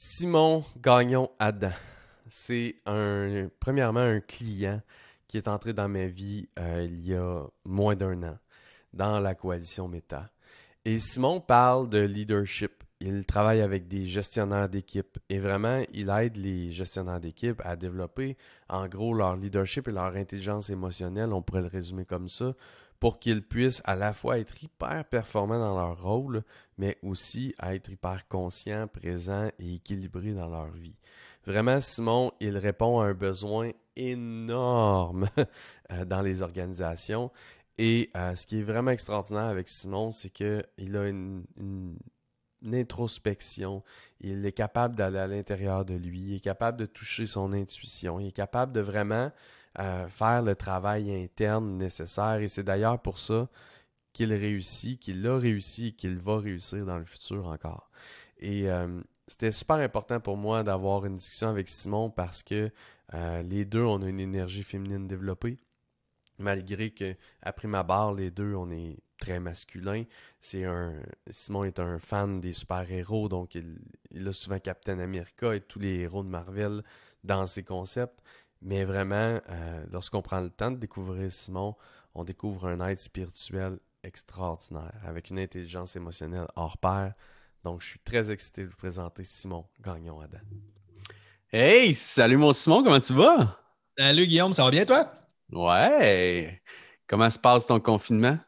Simon Gagnon Adam, c'est un, premièrement un client qui est entré dans ma vie euh, il y a moins d'un an dans la coalition Meta. Et Simon parle de leadership. Il travaille avec des gestionnaires d'équipe et vraiment, il aide les gestionnaires d'équipe à développer en gros leur leadership et leur intelligence émotionnelle, on pourrait le résumer comme ça, pour qu'ils puissent à la fois être hyper performants dans leur rôle, mais aussi être hyper conscients, présents et équilibrés dans leur vie. Vraiment, Simon, il répond à un besoin énorme euh, dans les organisations. Et euh, ce qui est vraiment extraordinaire avec Simon, c'est qu'il a une, introspection. Il est capable d'aller à l'intérieur de lui. Il est capable de toucher son intuition. Il est capable de vraiment euh, faire le travail interne nécessaire. Et c'est d'ailleurs pour ça qu'il réussit, qu'il a réussi qu'il va réussir dans le futur encore. Et euh, c'était super important pour moi d'avoir une discussion avec Simon parce que euh, les deux, on a une énergie féminine développée. Malgré que, après ma barre, les deux, on est très masculin. Simon est un fan des super-héros, donc il, il, a souvent Captain America et tous les héros de Marvel dans ses concepts. Mais vraiment, euh, lorsqu'on prend le temps de découvrir Simon, on découvre un être spirituel extraordinaire, avec une intelligence émotionnelle hors pair. Donc, je suis très excité de vous présenter Simon Gagnon Adam. Hey, salut mon Simon, comment tu vas? Salut Guillaume, ça va bien toi? Ouais. Comment se passe ton confinement?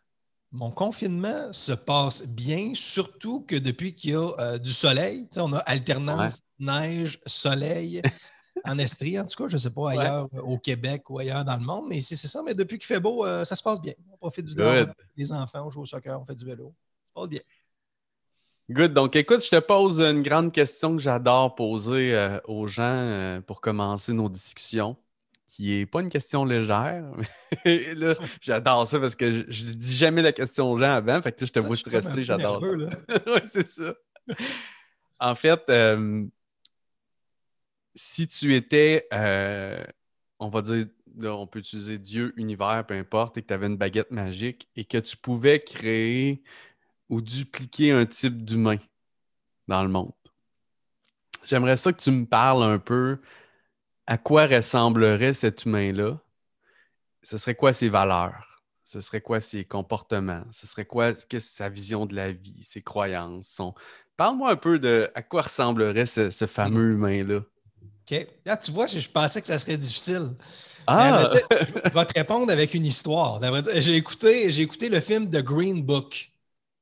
Mon confinement se passe bien, surtout que depuis qu'il y a euh, du soleil, on a alternance neige, soleil. En Estrie, en tout cas, je ne sais pas ailleurs euh, au Québec ou ailleurs dans le monde, mais ici, c'est ça. Mais depuis qu'il fait beau, euh, ça se passe bien. On profite du temps. Les enfants, on joue au soccer, on fait du vélo. Ça se passe bien. Good. Donc, écoute, je te pose une grande question que j'adore poser euh, aux gens pour commencer nos discussions, qui n'est pas une question légère. j'adore ça parce que je ne dis jamais la question aux gens avant. Fait que je te vois stressé, j'adore ça. oui, c'est ça. En fait, si tu étais, euh, on va dire, on peut utiliser Dieu, univers, peu importe, et que tu avais une baguette magique et que tu pouvais créer ou dupliquer un type d'humain dans le monde. J'aimerais ça que tu me parles un peu à quoi ressemblerait cet humain-là. Ce serait quoi ses valeurs? Ce serait quoi ses comportements? Ce serait quoi sa vision de la vie, ses croyances? Son... Parle-moi un peu de à quoi ressemblerait ce fameux humain-là. OK. Là, tu vois, je, pensais que ça serait difficile. Ah! je, vais te répondre avec une histoire. J'ai écouté, j'ai écouté le film The Green Book.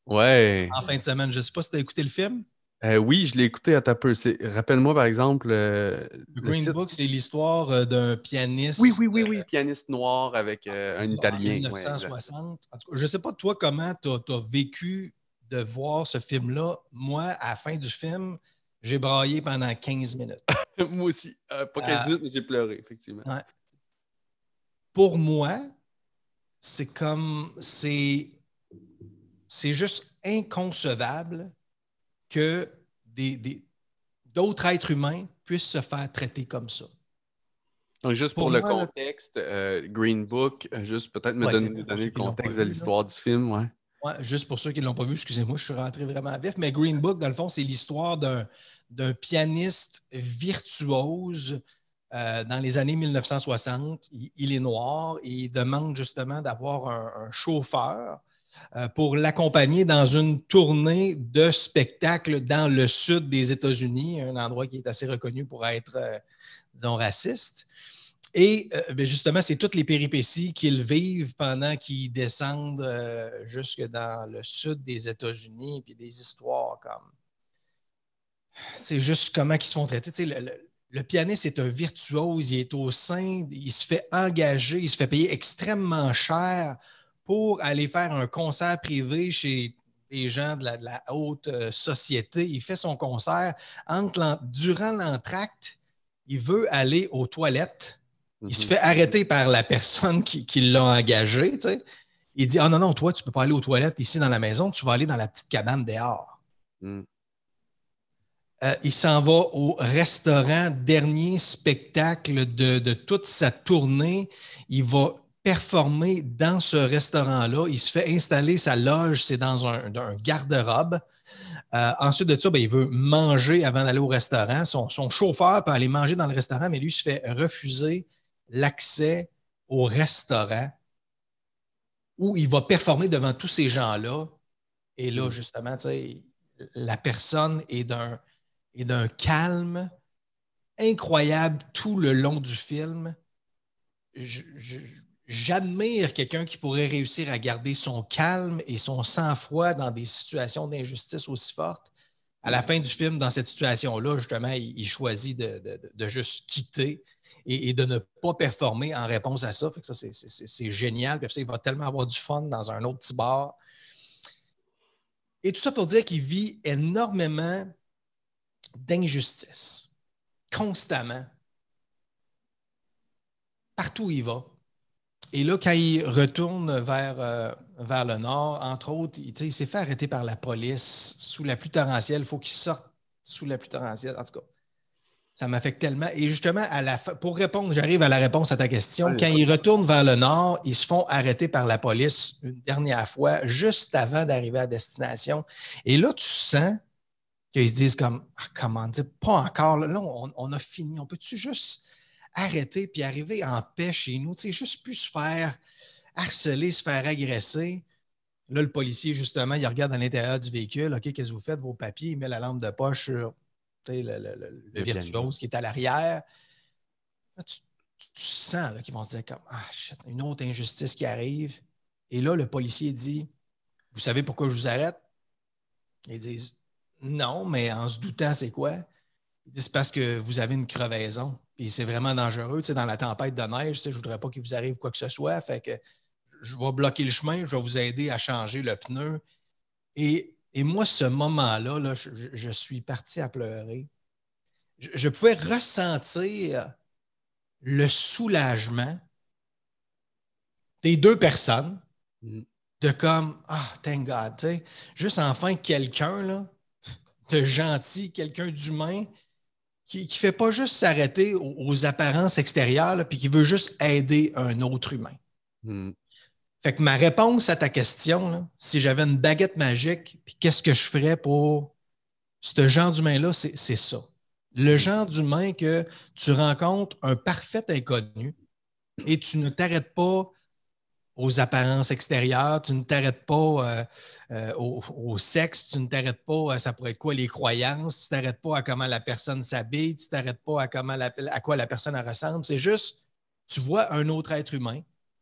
Ouais. En fin de semaine. Je ne sais pas si tu as écouté le film. Euh, oui, je l'ai écouté à ta peu. Rappelle-moi, par exemple. Euh, The Green Book, c'est l'histoire euh, d'un pianiste. Oui, oui, oui, oui. Pianiste noir avec un Italien. En 1960. je ne sais pas, toi, comment tu as, vécu de voir ce film-là. Moi, à la fin du film, j'ai braillé pendant 15 minutes. moi aussi. Euh, pas 15 euh, minutes, mais j'ai pleuré, effectivement. Pour moi, c'est comme. C'est, c'est juste inconcevable que des, d'autres êtres humains puissent se faire traiter comme ça. Donc, juste pour, le contexte, euh, Green Book, juste peut-être me donner, le contexte de l'histoire du film, ouais. Juste pour ceux qui ne l'ont pas vu, excusez-moi, je suis rentré vraiment vif, mais Green Book, dans le fond, c'est l'histoire d'un pianiste virtuose euh, dans les années 1960. Il, est noir et il demande justement d'avoir un, chauffeur euh, pour l'accompagner dans une tournée de spectacle dans le sud des États-Unis, un endroit qui est assez reconnu pour être, euh, disons, raciste. Et euh, ben, justement, c'est toutes les péripéties qu'ils vivent pendant qu'ils descendent euh, jusque dans le sud des États-Unis, puis des histoires comme. C'est juste comment ils se font traiter. le, pianiste est un virtuose, il est au sein, il se fait engager, il se fait payer extrêmement cher pour aller faire un concert privé chez des gens de la, haute euh, société. Il fait son concert. durant l'entracte, il veut aller aux toilettes il se mhm. fait arrêter par la personne qui, l'a engagé. Il dit Ah non, non, toi, tu ne peux pas aller aux toilettes ici dans la maison, tu vas aller dans la petite cabane dehors. Mm. Euh, il s'en va au restaurant, dernier spectacle de, toute sa tournée. Il va performer dans ce restaurant-là. Il se fait installer sa loge, c'est dans un, garde-robe. Euh, ensuite de ça, ben, il veut manger avant d'aller au restaurant. Son, chauffeur peut aller manger dans le restaurant, mais lui se fait refuser l'accès au restaurant où il va performer devant tous ces gens-là. Et là, mm. justement, la personne est d'un, est d'un calme incroyable tout le long du film. j'admire quelqu'un qui pourrait réussir à garder son calme et son sang-froid dans des situations d'injustice aussi fortes. À la fin du film, dans cette situation-là, justement, il, choisit de, juste quitter et, de ne pas performer en réponse à ça. Fait que ça, c'est génial. Puis il va tellement avoir du fun dans un autre petit bar. Et tout ça pour dire qu'il vit énormément d'injustice, constamment, partout où il va. Et là, quand il retourne vers, euh, vers le nord, entre autres, il, il s'est fait arrêter par la police sous la pluie torrentielle. Il faut qu'il sorte sous la pluie torrentielle. En tout cas, ça m'affecte tellement. Et justement, à la pour répondre, j'arrive à la réponse à ta question. Quand ils retournent vers le nord, ils se font arrêter par la police une dernière fois, juste avant d'arriver à destination. Et là, tu sens qu'ils se disent comme ah, comment dire, pas encore. Là, on, a fini. On peut-tu juste arrêter puis arriver en paix chez nous? Tu sais, juste plus se faire harceler, se faire agresser. Là, le policier, justement, il regarde à l'intérieur du véhicule. OK, qu'est-ce que vous faites? Vos papiers, il met la lampe de poche sur le, le, virtuose qui est à l'arrière. Tu, sens qu'ils vont se dire comme Ah, une autre injustice qui arrive. Et là, le policier dit Vous savez pourquoi je vous arrête? Ils disent Non, mais en se doutant, c'est quoi? Ils disent parce que vous avez une crevaison. Puis c'est vraiment dangereux. Tu dans la tempête de neige, je ne voudrais pas qu'il vous arrive quoi que ce soit. Fait que je vais bloquer le chemin, je vais vous aider à changer le pneu. Et et moi, ce moment-là, je, suis parti à pleurer. Je, pouvais ressentir le soulagement des deux personnes mm. de comme, ah, thank God, juste enfin quelqu'un de gentil, quelqu'un d'humain qui ne fait pas juste s'arrêter aux, apparences extérieures, puis qui veut juste aider un autre humain. Mm. Fait que ma réponse à ta question, si j'avais une baguette magique, puis qu'est-ce que je ferais pour ce genre d'humain-là, c'est ça. Le genre d'humain que tu rencontres un parfait inconnu et tu ne t'arrêtes pas aux apparences extérieures, tu ne t'arrêtes pas euh, euh, au, sexe, tu ne t'arrêtes pas à ça pourrait être quoi les croyances, tu ne t'arrêtes pas à comment la personne s'habille, tu ne t'arrêtes pas à, comment à quoi la personne ressemble. C'est juste, tu vois un autre être humain.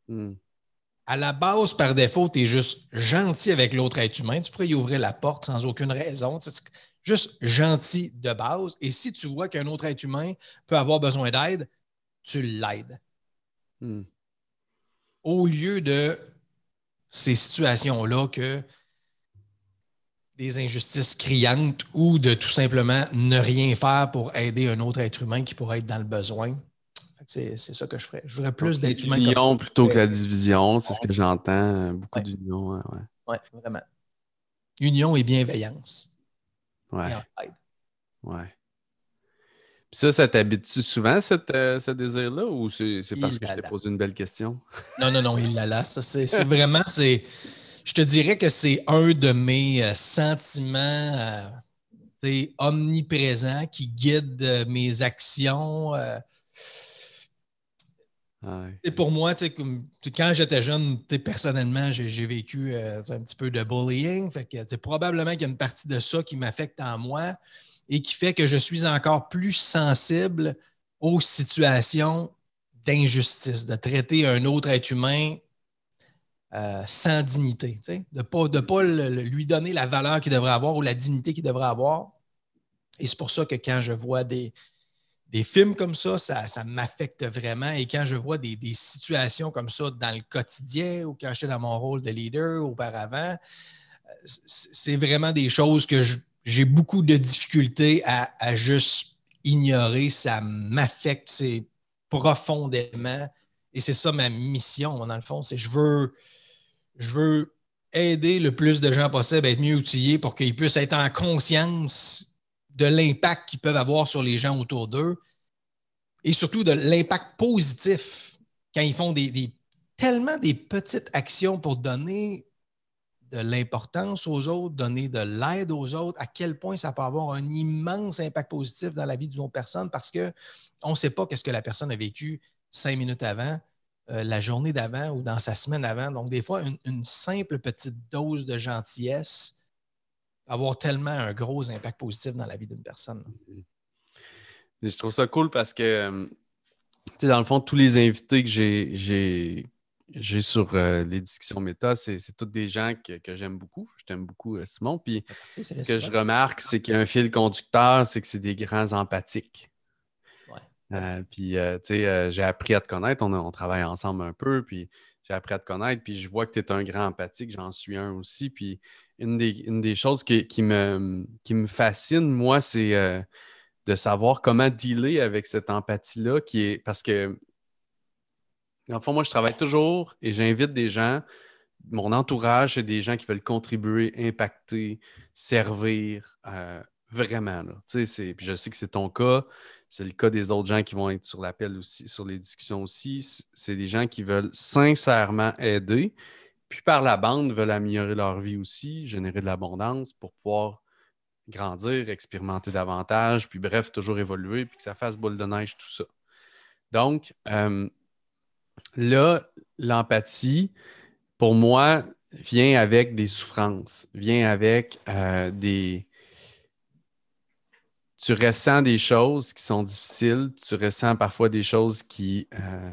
Hmm à la base, par défaut, tu es juste gentil avec l'autre être humain. Tu pourrais y ouvrir la porte sans aucune raison. juste gentil de base. Et si tu vois qu'un autre être humain peut avoir besoin d'aide, tu l'aides. Hmm. Au lieu de ces situations-là que des injustices criantes ou de tout simplement ne rien faire pour aider un autre être humain qui pourrait être dans le besoin. C'est ça que je ferais. Je voudrais plus d'être humain. L'union plutôt que la division, c'est ce que j'entends. Beaucoup d'union. Oui, ouais. vraiment. Union et bienveillance. Ouais. ouais. Puis ça, ça t'habite-tu souvent, cette, euh, ce désir-là, ou c'est parce que je t'ai posé une belle question? Non, non, non, il la lasse. C'est vraiment, c'est. Je te dirais que c'est un de mes euh, sentiments euh, omniprésents qui guide mes actions. Pour moi, quand j'étais jeune, personnellement, j'ai vécu euh, un petit peu de bullying. Fait que, probablement qu'il y a une partie de ça qui m'affecte en moi et qui fait que je suis encore plus sensible aux situations d'injustice, de traiter un autre être humain euh, sans dignité, de ne pas, de pas lui donner la valeur qu'il devrait avoir ou la dignité qu'il devrait avoir. Et c'est pour ça que quand je vois des, des films comme ça, ça, m'affecte vraiment. Et quand je vois des, situations comme ça dans le quotidien ou quand j'étais dans mon rôle de leader auparavant, c'est vraiment des choses que j'ai beaucoup de difficultés à, juste ignorer. Ça m'affecte profondément. Et c'est ça ma mission, dans le fond. C'est je veux, je veux aider le plus de gens possible à être mieux outillés pour qu'ils puissent être en conscience de l'impact qu'ils peuvent avoir sur les gens autour d'eux et surtout de l'impact positif quand ils font des, tellement des petites actions pour donner de l'importance aux autres, donner de l'aide aux autres, à quel point ça peut avoir un immense impact positif dans la vie d'une autre personne parce qu'on ne sait pas qu'est-ce que la personne a vécu cinq minutes avant, euh, la journée d'avant ou dans sa semaine avant. Donc, des fois, une, simple petite dose de gentillesse avoir tellement un gros impact positif dans la vie d'une personne. Je trouve ça cool parce que, euh, dans le fond, tous les invités que j'ai j'ai sur euh, les discussions méta, c'est tous des gens que, j'aime beaucoup. Je t'aime beaucoup, Simon. Puis ce que je remarque, c'est qu'il y a un fil conducteur, c'est que c'est des grands empathiques. Euh, puis, euh, tu sais, euh, j'ai appris à te connaître. On, travaille ensemble un peu. Puis, j'ai appris à te connaître. Puis, je vois que tu es un grand empathique. J'en suis un aussi. Puis, une des, choses qui, me, fascine, moi, c'est de savoir comment dealer avec cette empathie-là. qui est Parce que, dans le fond, moi, je travaille toujours et j'invite des gens. Mon entourage, c'est des gens qui veulent contribuer, impacter, servir vraiment. Là. Puis je sais que c'est ton cas. C'est le cas des autres gens qui vont être sur l'appel aussi, sur les discussions aussi. C'est des gens qui veulent sincèrement aider, puis par la bande veulent améliorer leur vie aussi, générer de l'abondance pour pouvoir grandir, expérimenter davantage, puis bref, toujours évoluer, puis que ça fasse boule de neige, tout ça. Donc, euh, là, l'empathie, pour moi, vient avec des souffrances, vient avec euh, des, tu ressens des choses qui sont difficiles, tu ressens parfois des choses qui euh,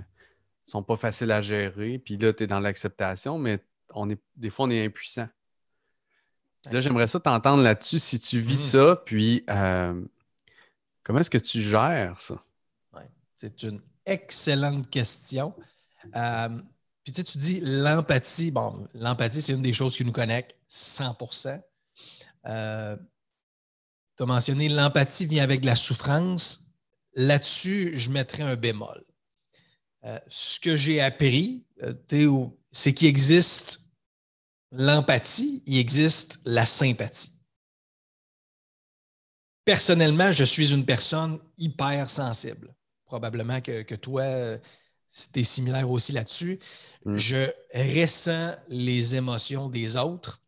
sont pas faciles à gérer, puis là, tu es dans l'acceptation, mais on est, des fois, on est impuissant. Là, j'aimerais ça t'entendre là-dessus, si tu vis mmh. ça, puis euh, comment est-ce que tu gères ça? C'est une excellente question. Euh, puis tu, sais, tu dis l'empathie. Bon, l'empathie, c'est une des choses qui nous connecte 100% tu as mentionné l'empathie vient avec la souffrance. Là-dessus, je mettrais un bémol. Euh, ce que j'ai appris, euh, c'est qu'il existe l'empathie, il existe la sympathie. Personnellement, je suis une personne hyper sensible. Probablement que, toi, c'était similaire aussi là-dessus. Mm. Je ressens les émotions des autres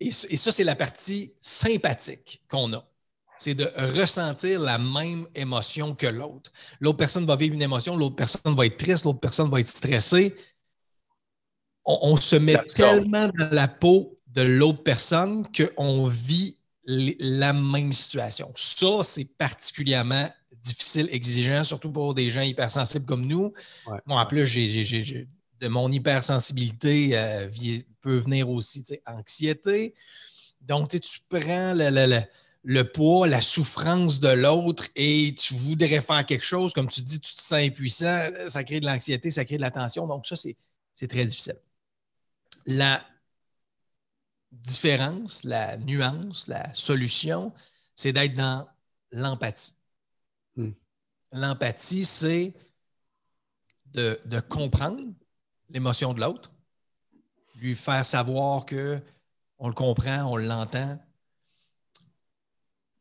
et, ça, c'est la partie sympathique qu'on a. C'est de ressentir la même émotion que l'autre. L'autre personne va vivre une émotion, l'autre personne va être triste, l'autre personne va être stressée. On, se met tellement dans la peau de l'autre personne qu'on vit la même situation. Ça, c'est particulièrement difficile, exigeant, surtout pour des gens hypersensibles comme nous. Moi, en plus, j'ai de mon hypersensibilité euh, peut venir aussi anxiété. Donc, tu prends le, poids, la souffrance de l'autre et tu voudrais faire quelque chose, comme tu dis, tu te sens impuissant, ça crée de l'anxiété, ça crée de la tension. Donc, ça, c'est très difficile. La différence, la nuance, la solution, c'est d'être dans l'empathie. Hmm. L'empathie, c'est de, de comprendre l'émotion de l'autre, lui faire savoir que on le comprend, on l'entend,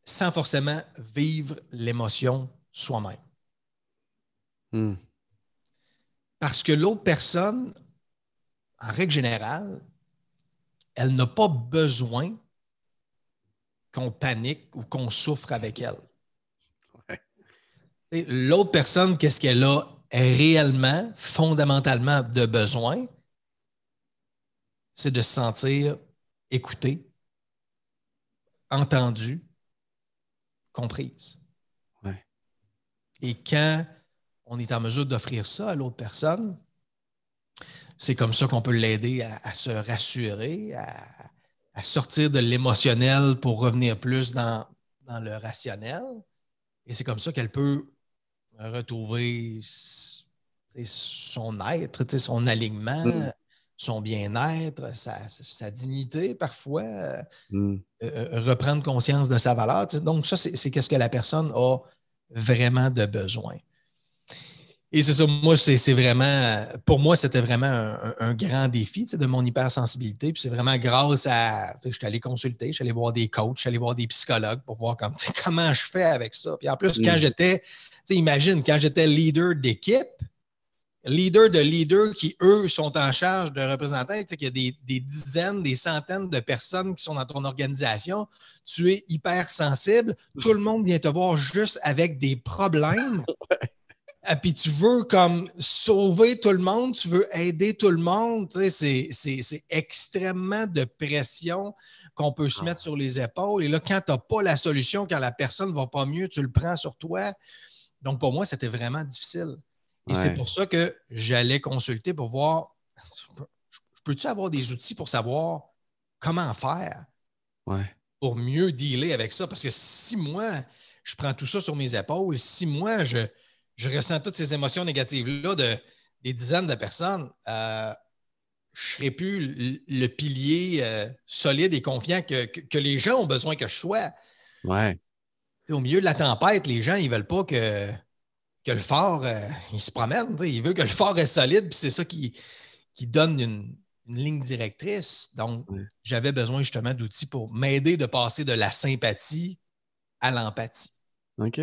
sans forcément vivre l'émotion soi-même. Hmm. Parce que l'autre personne, en règle générale, elle n'a pas besoin qu'on panique ou qu'on souffre avec elle. L'autre personne, qu'est-ce qu'elle a réellement, fondamentalement de besoin, c'est de se sentir écouté, entendu, comprise. Et quand on est en mesure d'offrir ça à l'autre personne, c'est comme ça qu'on peut l'aider à, se rassurer, à, sortir de l'émotionnel pour revenir plus dans, dans le rationnel. Et c'est comme ça qu'elle peut retrouver son être, son alignement, mm. Son bien-être, sa, dignité parfois, mm. euh, euh, reprendre conscience de sa valeur. Donc, ça, c'est qu'est-ce que la personne a vraiment de besoin. Et c'est ça, moi, c'est vraiment, pour moi, c'était vraiment un, grand défi de mon hypersensibilité. Puis c'est vraiment grâce à, je suis allé consulter, je suis allé voir des coachs, je suis allé voir des psychologues pour voir comment je fais avec ça. Puis en plus, quand mm. j'étais, imagine, quand j'étais leader d'équipe, leader de leaders qui, eux, sont en charge de représenter, tu sais, qu'il y a des, dizaines, des centaines de personnes qui sont dans ton organisation, tu es hyper sensible, tout le monde vient te voir juste avec des problèmes. Et puis tu veux comme sauver tout le monde, tu veux aider tout le monde. Tu sais, c'est extrêmement de pression qu'on peut se mettre ah. sur les épaules. Et là, quand tu n'as pas la solution, quand la personne ne va pas mieux, tu le prends sur toi. Donc, pour moi, c'était vraiment difficile. Et c'est pour ça que j'allais consulter pour voir, peux-tu avoir des outils pour savoir comment faire pour mieux dealer avec ça? Parce que si moi, je prends tout ça sur mes épaules, si moi, je, je ressens toutes ces émotions négatives-là de des dizaines de personnes, euh, je ne serai plus le, pilier euh, solide et confiant que, les gens ont besoin que je sois. Ouais. Au milieu de la tempête, les gens, ils ne veulent pas que, que le phare euh, il se promène. Ils veulent que le phare est solide, puis c'est ça qui, qui donne une, ligne directrice. Donc, j'avais besoin justement d'outils pour m'aider de passer de la sympathie à l'empathie. OK.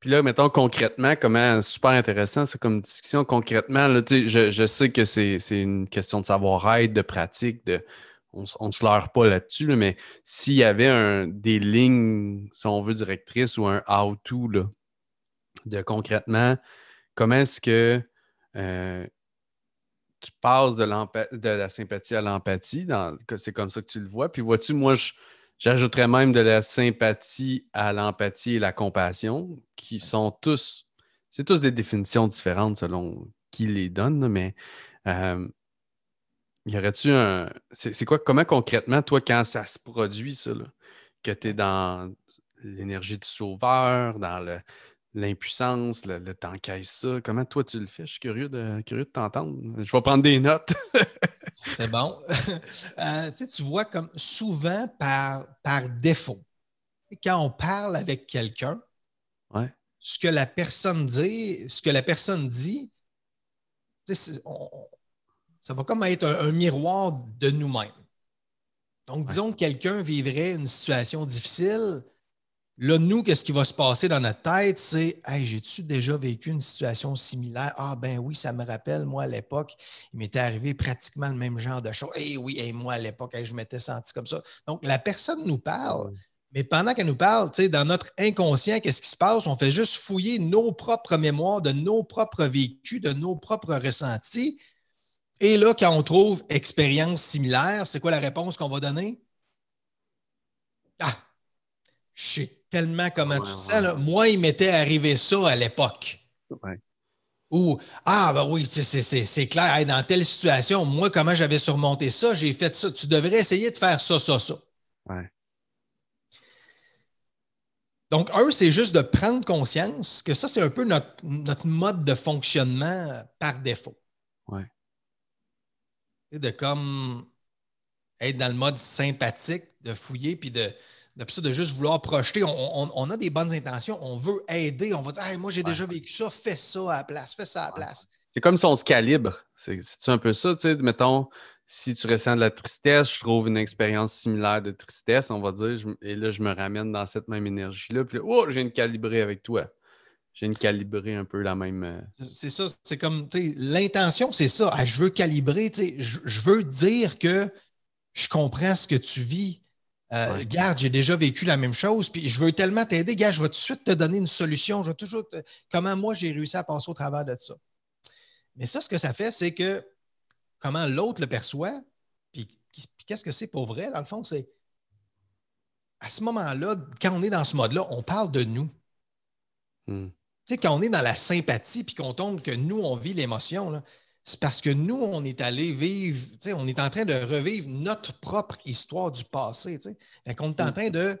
Puis là, mettons concrètement, comment super intéressant, c'est comme discussion. Concrètement, là, je, je sais que c'est une question de savoir-être, de pratique, de on ne se leurre pas là-dessus, mais s'il y avait un, des lignes, si on veut, directrices ou un how-to de concrètement, comment est-ce que euh, tu passes de, la sympathie à l'empathie? C'est comme ça que tu le vois. Puis vois-tu, moi, j'ajouterais même de la sympathie à l'empathie et la compassion, qui sont tous, c'est tous des définitions différentes selon qui les donne, mais euh, y aurait-tu un. C'est quoi, comment concrètement, toi, quand ça se produit, ça, que tu es dans l'énergie du sauveur, dans l'impuissance, le, le, t'encaisses ça, comment toi tu le fais? Je suis curieux de, curieux de t'entendre. Je vais prendre des notes. C'est bon. Euh, tu vois, comme souvent par, par défaut, quand on parle avec quelqu'un, ce que la personne dit, ce que la personne dit, on, ça va comme être un, miroir de nous-mêmes. Donc, disons que quelqu'un vivrait une situation difficile. Là, nous, qu'est-ce qui va se passer dans notre tête? C'est Hey, j'ai-tu déjà vécu une situation similaire? Ah, ben oui, ça me rappelle, moi, à l'époque, il m'était arrivé pratiquement le même genre de choses. Eh oui, et moi, à l'époque, je m'étais senti comme ça. Donc, la personne nous parle, mais pendant qu'elle nous parle, dans notre inconscient, qu'est-ce qui se passe? On fait juste fouiller nos propres mémoires, de nos propres vécus, de nos propres ressentis. Et là, quand on trouve expérience similaire, c'est quoi la réponse qu'on va donner? Ah, je sais tellement comment tu te sens. Moi, il m'était arrivé ça à l'époque. Ou, ah, ben oui, c'est clair, dans telle situation, moi, comment j'avais surmonté ça, j'ai fait ça. Tu devrais essayer de faire ça, ça, ça. Donc, un, c'est juste de prendre conscience que ça, c'est un peu notre, notre mode de fonctionnement par défaut de comme être dans le mode sympathique, de fouiller, puis de, de, juste vouloir projeter. On, a des bonnes intentions, on veut aider, on va dire moi j'ai déjà vécu ça, fais ça à la place, fais ça à la place. C'est comme si on se calibre. C'est un peu ça, tu sais, mettons, si tu ressens de la tristesse, je trouve une expérience similaire de tristesse, on va dire, et là, je me ramène dans cette même énergie-là, puis oh, j'ai une calibrée avec toi j'ai une calibrée un peu la même. Euh, c'est ça, c'est comme, l'intention, c'est ça. Ah, je veux calibrer, je, je veux dire que je comprends ce que tu vis. Euh, Garde, j'ai déjà vécu la même chose, puis je veux tellement t'aider. Gars, je vais tout de suite te donner une solution. Je vais toujours comment moi j'ai réussi à passer au travers de ça. Mais ça, ce que ça fait, c'est que comment l'autre le perçoit, puis, qu'est-ce que c'est pour vrai, dans le fond, c'est à ce moment-là, quand on est dans ce mode-là, on parle de nous. Hmm. Tu sais, quand on est dans la sympathie puis qu'on tombe que nous, on vit l'émotion, c'est parce que nous, on est allé vivre, on est en train de revivre notre propre histoire du passé. Fait qu'on est en train de.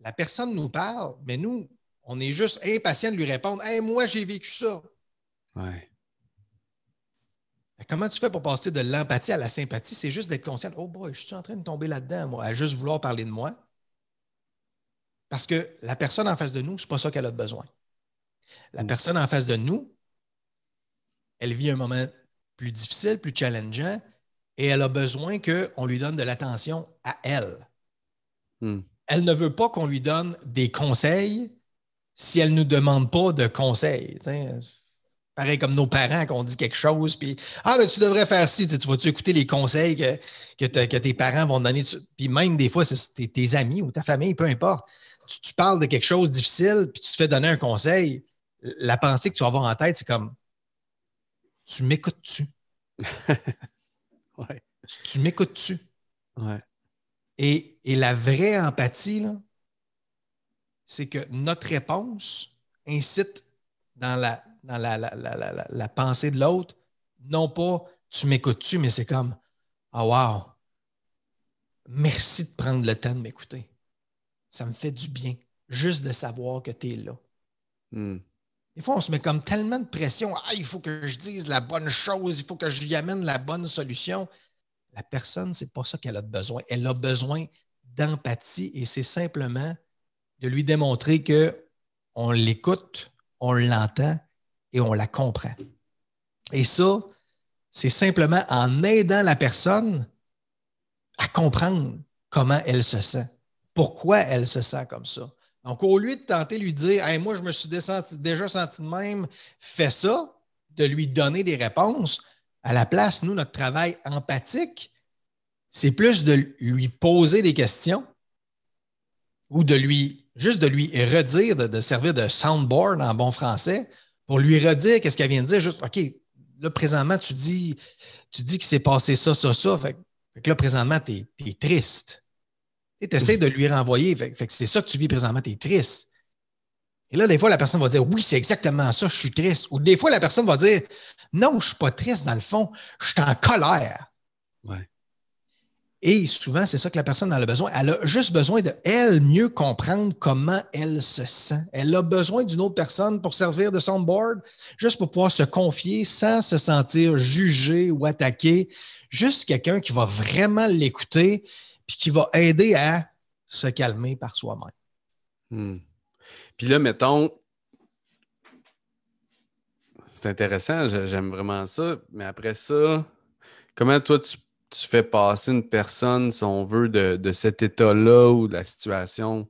La personne nous parle, mais nous, on est juste impatient de lui répondre Hey, moi, j'ai vécu ça. Ouais. Comment tu fais pour passer de l'empathie à la sympathie? C'est juste d'être conscient Oh boy, je suis en train de tomber là-dedans, moi, à juste vouloir parler de moi. Parce que la personne en face de nous, ce n'est pas ça qu'elle a besoin. La mm. personne en face de nous, elle vit un moment plus difficile, plus challengeant, et elle a besoin qu'on lui donne de l'attention à elle. Mm. Elle ne veut pas qu'on lui donne des conseils si elle ne nous demande pas de conseils. Pareil comme nos parents qu'on dit quelque chose, puis Ah, ben tu devrais faire ci, tu, vas-tu écouter les conseils que, que, tes parents vont donner, puis même des fois, c'est tes, amis ou ta famille, peu importe. Tu, parles de quelque chose de difficile, puis tu te fais donner un conseil. La pensée que tu vas avoir en tête, c'est comme Tu m'écoutes-tu? ouais. Tu, m'écoutes-tu? Ouais. Et, et, la vraie empathie, c'est que notre réponse incite dans la dans la, pensée de l'autre, non pas tu m'écoutes-tu, mais c'est comme Ah, wow, merci de prendre le temps de m'écouter. Ça me fait du bien, juste de savoir que tu es là. Hmm. Des fois, on se met comme tellement de pression. Ah, il faut que je dise la bonne chose, il faut que je lui amène la bonne solution. La personne, c'est pas ça qu'elle a besoin. Elle a besoin d'empathie et c'est simplement de lui démontrer que on l'écoute, on l'entend et on la comprend. Et ça, c'est simplement en aidant la personne à comprendre comment elle se sent, pourquoi elle se sent comme ça. Donc, au lieu de tenter de lui dire Moi, je me suis déjà senti de même, fais ça, de lui donner des réponses, à la place, nous, notre travail empathique, c'est plus de lui poser des questions ou de lui, juste de lui redire, de servir de soundboard en bon français pour lui redire qu'est-ce qu'elle vient de dire. Juste, OK, là, présentement, tu dis, tu dis qu'il s'est passé ça, ça, ça. Fait, que là, présentement, tu es, triste. Tu essaies de lui renvoyer. Fait, que c'est ça que tu vis présentement, tu es triste. Et là, des fois, la personne va dire Oui, c'est exactement ça, je suis triste. Ou des fois, la personne va dire Non, je ne suis pas triste dans le fond, je suis en colère. Ouais. Et souvent, c'est ça que la personne a besoin. Elle a juste besoin de, elle, mieux comprendre comment elle se sent. Elle a besoin d'une autre personne pour servir de soundboard, juste pour pouvoir se confier sans se sentir jugé ou attaqué. Juste quelqu'un qui va vraiment l'écouter puis qui va aider à se calmer par soi-même. Hmm. Puis là, mettons, c'est intéressant, j'aime vraiment ça, mais après ça, comment toi tu fais passer une personne, si on veut, de, cet état-là ou de la situation?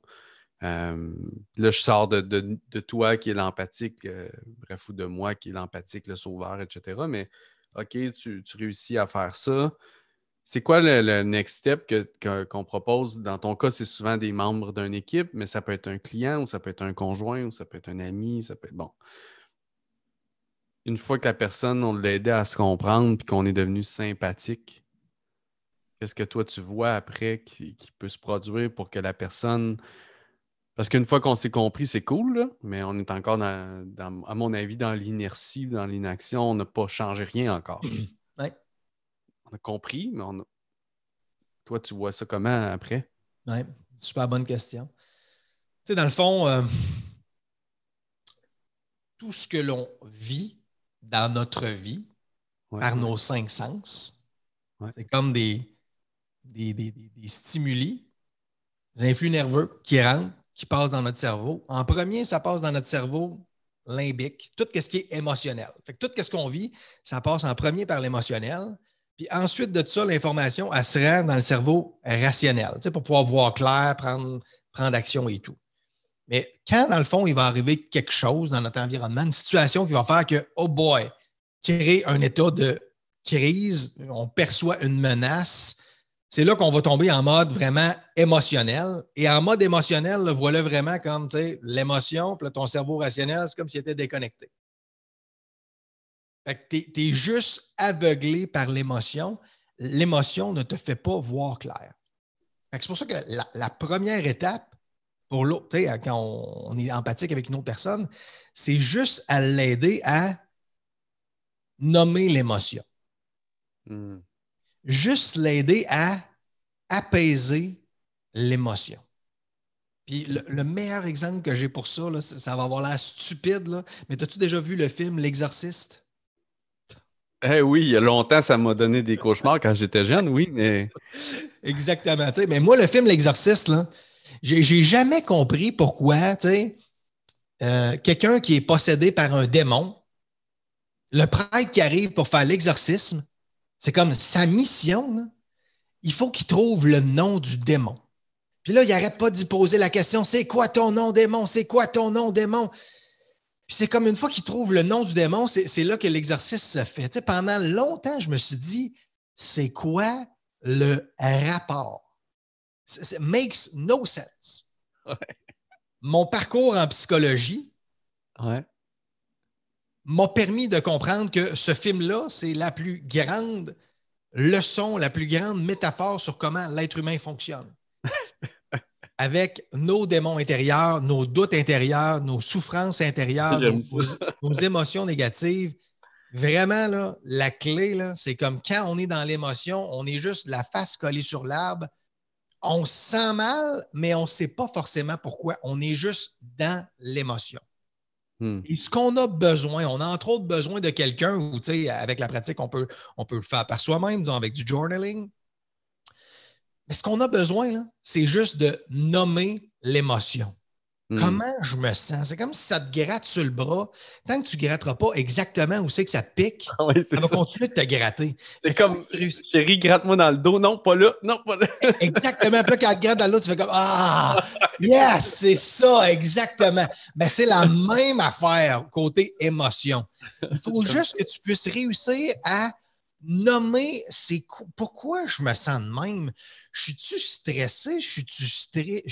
Euh, là, je sors de, toi qui est l'empathique, euh, bref, ou de moi qui est l'empathique, le sauveur, etc. Mais OK, tu, réussis à faire ça. C'est quoi le, next step qu'on propose? Dans ton cas, c'est souvent des membres d'une équipe, mais ça peut être un client ou ça peut être un conjoint ou ça peut être un ami, ça peut être bon. Une fois que la personne, on l'a aidé à se comprendre puis qu'on est devenu sympathique, Qu'est-ce que toi tu vois après qui, peut se produire pour que la personne. Parce qu'une fois qu'on s'est compris, c'est cool, mais on est encore, à mon avis, dans l'inertie, dans l'inaction. On n'a pas changé rien encore. On a compris, mais on a... toi, tu vois ça comment après? Oui, super bonne question. Tu sais, dans le fond, euh, tout ce que l'on vit dans notre vie par nos cinq sens, c'est comme des, des, stimuli, des influx nerveux qui rentrent, qui passent dans notre cerveau. En premier, ça passe dans notre cerveau limbique, tout ce qui est émotionnel. Fait tout ce qu'on vit, ça passe en premier par l'émotionnel. Puis ensuite de ça, l'information, elle se rend dans le cerveau rationnel, pour pouvoir voir clair, prendre, prendre action et tout. Mais quand, dans le fond, il va arriver quelque chose dans notre environnement, une situation qui va faire que, oh boy, créer un état de crise, on perçoit une menace, c'est là qu'on va tomber en mode vraiment émotionnel. Et en mode émotionnel, voilà vraiment comme l'émotion, puis ton cerveau rationnel, c'est comme s'il était déconnecté. Tu es, juste aveuglé par l'émotion. L'émotion ne te fait pas voir clair. C'est pour ça que la, première étape pour l'autre, quand on, est empathique avec une autre personne, c'est juste à l'aider à nommer l'émotion. Hmm juste l'aider à apaiser l'émotion. Puis le, meilleur exemple que j'ai pour ça, ça va avoir l'air stupide, là, mais as-tu déjà vu le film L'Exorciste? Eh oui, il y a longtemps, ça m'a donné des cauchemars quand j'étais jeune, oui, mais. Exactement. Mais moi, le film L'Exorciste, j'ai jamais compris pourquoi euh, quelqu'un qui est possédé par un démon, le prêtre qui arrive pour faire l'exorcisme, c'est comme sa mission, il faut qu'il trouve le nom du démon. Puis là, il n'arrête pas d'y poser la question c'est quoi ton nom, démon? C'est quoi ton nom, démon? Puis c'est comme une fois qu'il trouve le nom du démon, c'est là que l'exercice se fait. Tu sais, pendant longtemps, je me suis dit, c'est quoi le rapport? Ça makes no sense. Mon parcours en psychologie m'a permis de comprendre que ce film-là, c'est la plus grande leçon, la plus grande métaphore sur comment l'être humain fonctionne. Avec nos démons intérieurs, nos doutes intérieurs, nos souffrances intérieures, nos, émotions négatives. Vraiment, là, la clé, c'est comme quand on est dans l'émotion, on est juste la face collée sur l'arbre. On se sent mal, mais on ne sait pas forcément pourquoi. On est juste dans l'émotion. Hmm. Et ce qu'on a besoin, on a entre autres besoin de quelqu'un où, tu sais, avec la pratique, on peut, on peut le faire par soi-même, avec du journaling. Mais ce qu'on a besoin, c'est juste de nommer l'émotion. Hmm. Comment je me sens? C'est comme si ça te gratte sur le bras. Tant que tu ne gratteras pas exactement où c'est que ça pique, ah ça va continuer de te gratter. C'est comme, chérie, gratte-moi dans le dos. Non, pas là. Non, pas là. exactement. Puis quand elle te gratte dans le dos, tu fais comme Ah, yes, c'est ça, exactement. Mais c'est la même affaire côté émotion. Il faut juste que tu puisses réussir à nommer c'est pourquoi je me sens de même? Je suis-tu stressé? Je suis-tu? Je triste?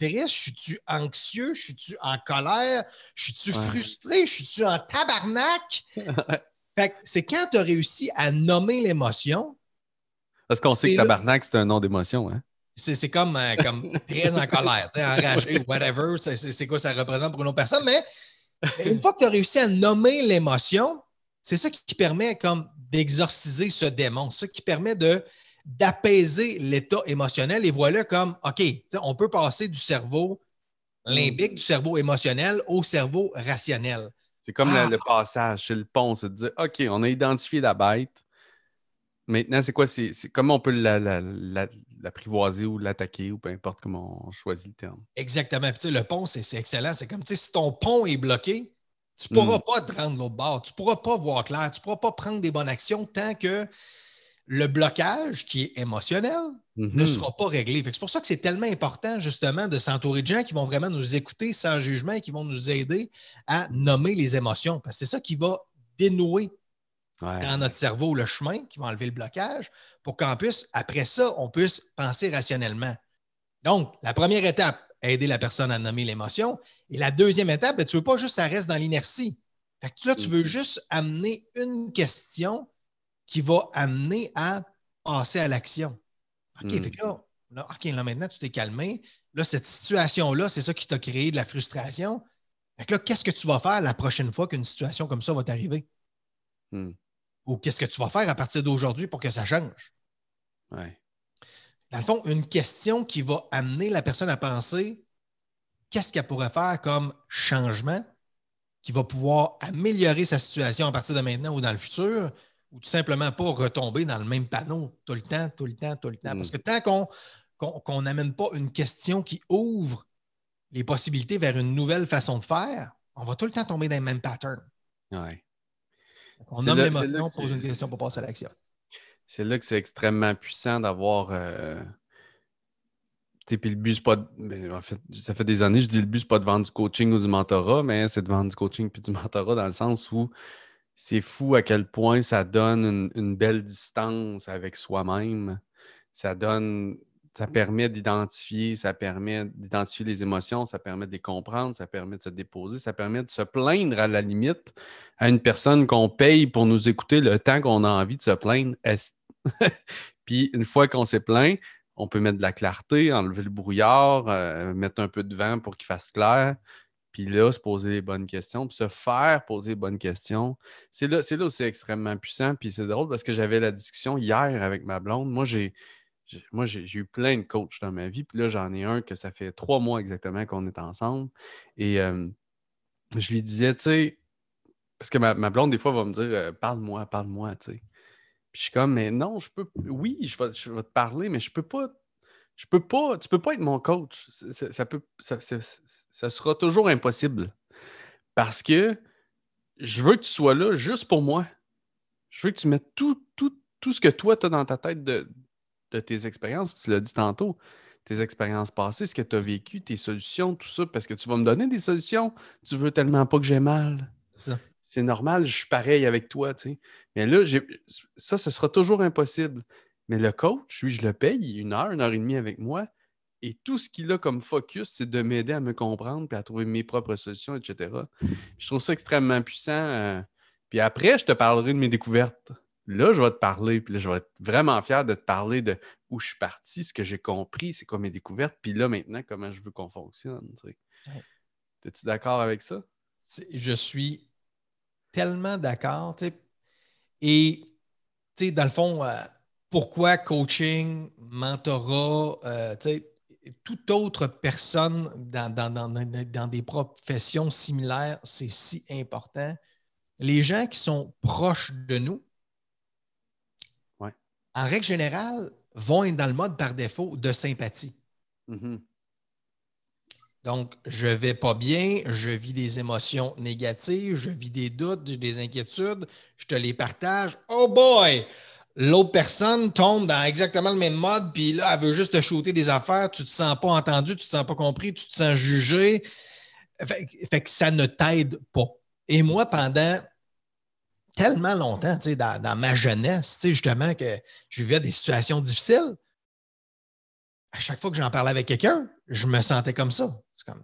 Je suis-tu anxieux? Je suis-tu en colère? Je suis-tu frustré? Je suis-tu en tabarnak? c'est quand tu as réussi à nommer l'émotion. Parce qu'on sait que tabarnak, c'est un nom d'émotion, hein? C'est comme, euh, comme très en colère, enragé, whatever, c'est quoi ça représente pour une autre personne. Mais une fois que tu as réussi à nommer l'émotion, c'est ça qui permet comme d'exorciser ce démon, ce qui permet de d'apaiser l'état émotionnel. Et voilà comme, OK, on peut passer du cerveau limbique, du cerveau émotionnel au cerveau rationnel. C'est comme le, ah! passage, c'est le pont, c'est de dire, OK, on a identifié la bête. Maintenant, c'est quoi? C'est comment on peut l'apprivoiser ou l'attaquer ou peu importe comment on choisit le terme. Exactement. le pont, c'est excellent. C'est comme si ton pont est bloqué, tu ne pourras mm. pas te rendre l'autre bord. Tu ne pourras pas voir clair. Tu ne pourras pas prendre des bonnes actions tant que le blocage qui est émotionnel ne mm-hmm. sera pas réglé. C'est pour ça que c'est tellement important, justement, de s'entourer de gens qui vont vraiment nous écouter sans jugement et qui vont nous aider à nommer les émotions. Parce que c'est ça qui va dénouer dans notre cerveau le chemin, qui va enlever le blocage, pour qu'en plus, après ça, on puisse penser rationnellement. Donc, la première étape, aider la personne à nommer l'émotion. Et la deuxième étape, ben, tu ne veux pas juste que ça reste dans l'inertie. là, tu veux juste amener une question qui va amener à passer à l'action. OK, hmm. là, OK, là, maintenant, tu t'es calmé. Là, cette situation-là, c'est ça qui t'a créé de la frustration. Fait là, qu'est-ce que tu vas faire la prochaine fois qu'une situation comme ça va t'arriver? Hmm. Ou qu'est-ce que tu vas faire à partir d'aujourd'hui pour que ça change? Ouais dans le fond, une question qui va amener la personne à penser qu'est-ce qu'elle pourrait faire comme changement qui va pouvoir améliorer sa situation à partir de maintenant ou dans le futur, ou tout simplement pas retomber dans le même panneau tout le temps, tout le temps, tout le temps? Parce que tant qu'on n'amène pas une question qui ouvre les possibilités vers une nouvelle façon de faire, on va tout le temps tomber dans le même pattern. Ouais. On nomme l'émotion, on pose une question pour passer à l'action c'est là que c'est extrêmement puissant d'avoir. Euh, puis le but, c'est pas. en fait, ça fait des années, je dis le but, c'est pas de vendre du coaching ou du mentorat, mais c'est de vendre du coaching puis du mentorat dans le sens où c'est fou à quel point ça donne une belle distance avec soi-même. Ça donne ça permet d'identifier, ça permet d'identifier les émotions, ça permet de les comprendre, ça permet de se déposer, ça permet de se plaindre à la limite à une personne qu'on paye pour nous écouter le temps qu'on a envie de se plaindre. Puis une fois qu'on s'est plaint, on peut mettre de la clarté, enlever le brouillard, euh, mettre un peu de vent pour qu'il fasse clair. Puis là, se poser les bonnes questions, puis se faire poser les bonnes questions. C'est là, c'est là où c'est extrêmement puissant. Puis c'est drôle parce que j'avais la discussion hier avec ma blonde. Moi, j'ai, moi, j'ai eu plein de coachs dans ma vie. Puis là, j'en ai un que ça fait trois mois exactement qu'on est ensemble. Et je lui disais, tu sais, parce que ma, blonde, des fois, va me dire Parle-moi, parle-moi, tu sais. Puis je suis comme, mais non, je peux. Oui, je vais, je vais te parler, mais je peux pas. Je peux pas. Tu peux pas être mon coach. Ça, peut, ça, ça, sera toujours impossible. Parce que je veux que tu sois là juste pour moi. Je veux que tu mettes tout, tout, tout ce que toi, tu as dans ta tête de, de tes expériences, tu l'as dit tantôt, tes expériences passées, ce que tu as vécu, tes solutions, tout ça, parce que tu vas me donner des solutions. Tu veux tellement pas que j'ai mal. C'est normal, je suis pareil avec toi, tu sais. Mais là, ça, ce sera toujours impossible. Mais le coach, lui, je le paye une heure, une heure et demie avec moi. Et tout ce qu'il a comme focus, c'est de m'aider à me comprendre puis à trouver mes propres solutions, etc. Je trouve ça extrêmement puissant. Euh. Puis après, je te parlerai de mes découvertes. Là, je vais te parler, puis là, je vais être vraiment fier de te parler de où je suis parti, ce que j'ai compris, c'est quoi mes découvertes, puis là, maintenant, comment je veux qu'on fonctionne. Es-tu d'accord avec ça? Je suis tellement d'accord. Et dans le fond, euh, pourquoi coaching, mentorat, euh, toute autre personne dans, dans, des professions similaires, c'est si important. Les gens qui sont proches de nous, en règle générale, vont être dans le mode par défaut de sympathie. Mm-hmm. Donc, je ne vais pas bien, je vis des émotions négatives, je vis des doutes, des inquiétudes, je te les partage. Oh boy! L'autre personne tombe dans exactement le même mode, puis là, elle veut juste te shooter des affaires, tu ne te sens pas entendu, tu ne te sens pas compris, tu te sens jugé. Fait, que ça ne t'aide pas. Et moi, pendant tellement longtemps, dans, dans ma jeunesse, justement, que je vivais des situations difficiles, à chaque fois que j'en parlais avec quelqu'un, je me sentais comme ça. Comme,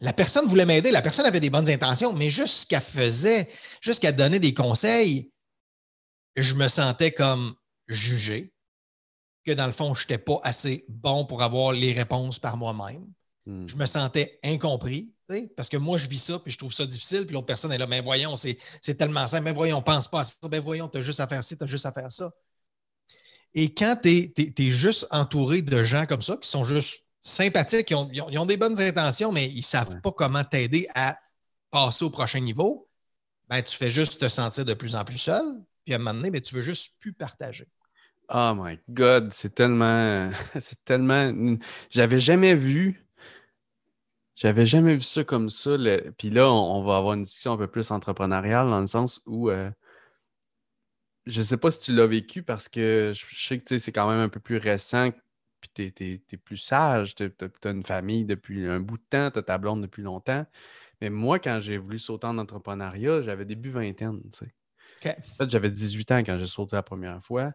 la personne voulait m'aider, la personne avait des bonnes intentions, mais juste ce qu'elle faisait, juste qu'elle donnait des conseils, je me sentais comme jugé, que dans le fond, je n'étais pas assez bon pour avoir les réponses par moi-même. Hmm. Je me sentais incompris, parce que moi, je vis ça, puis je trouve ça difficile, puis l'autre personne est là, mais voyons, c'est tellement simple, mais voyons, pense pas à ça, ben voyons, tu as juste à faire ci, tu as juste à faire ça. Et quand tu es, juste entouré de gens comme ça, qui sont juste sympathiques, ils ont, des bonnes intentions, mais ils ne savent pas comment t'aider à passer au prochain niveau, ben, tu fais juste te sentir de plus en plus seul. Puis à un moment donné, ben, tu veux juste plus partager. Oh my God, c'est tellement. C'est tellement. J'avais jamais vu. J'avais jamais vu ça comme ça. Puis là, on, va avoir une discussion un peu plus entrepreneuriale dans le sens où euh, je sais pas si tu l'as vécu parce que je sais que c'est quand même un peu plus récent, puis tu es, plus sage, tu as, une famille depuis un bout de temps, tu as ta blonde depuis longtemps. Mais moi, quand j'ai voulu sauter en entrepreneuriat, j'avais début vingtaine. En fait, j'avais 18 ans quand j'ai sauté la première fois.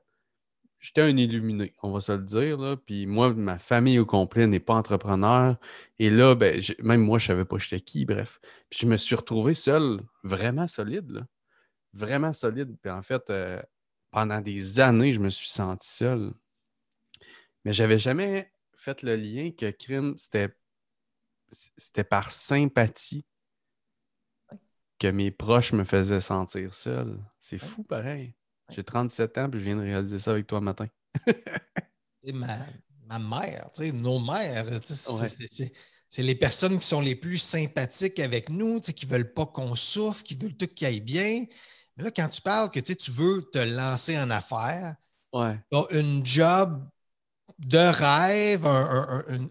J'étais un illuminé, on va se le dire. Là. Puis moi, ma famille au complet n'est pas entrepreneur. Et là, ben, même moi, je ne savais pas j'étais qui, bref. Puis je me suis retrouvé seul, vraiment solide. Là vraiment solide. Puis en fait, euh, pendant des années, je me suis senti seul. Mais j'avais jamais fait le lien que crime, c'était, c'était par sympathie que mes proches me faisaient sentir seul. C'est fou, pareil. J'ai 37 ans, puis je viens de réaliser ça avec toi le matin. ma, ma mère, nos mères, c'est les personnes qui sont les plus sympathiques avec nous, qui ne veulent pas qu'on souffre, qui veulent tout qu'il aille bien. Mais là, quand tu parles que tu veux te lancer en affaires, ouais. tu as une job de rêve,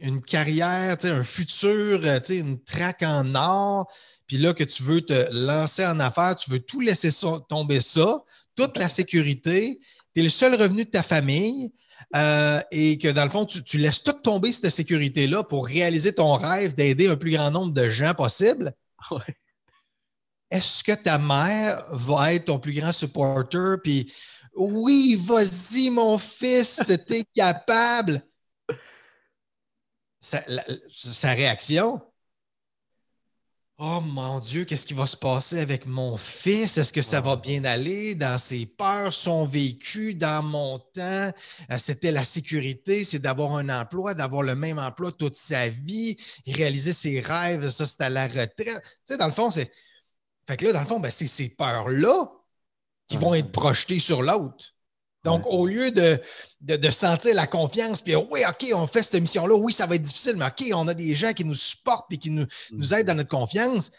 une, carrière, un futur, euh, une traque en or, puis là que tu veux te lancer en affaires, tu veux tout laisser tomber ça, toute la sécurité, tu es le seul revenu de ta famille. Euh, et que dans le fond, tu, tu laisses tout tomber cette sécurité-là pour réaliser ton rêve d'aider un plus grand nombre de gens possible. Ouais est-ce que ta mère va être ton plus grand supporter? Puis oui, vas-y, mon fils, t'es capable. Sa, sa, réaction, Oh mon Dieu, qu'est-ce qui va se passer avec mon fils? Est-ce que ça va bien aller? Dans ses peurs, son vécu, dans mon temps, euh, c'était la sécurité, c'est d'avoir un emploi, d'avoir le même emploi toute sa vie, réaliser ses rêves, ça c'est à la retraite. Tu sais, dans le fond, c'est fait que là, dans le fond, ben, c'est ces peurs-là qui vont être projetées sur l'autre. Donc, au lieu de, de, sentir la confiance, puis oui, OK, on fait cette mission-là, oui, ça va être difficile, mais OK, on a des gens qui nous supportent et qui nous, nous aident dans notre confiance,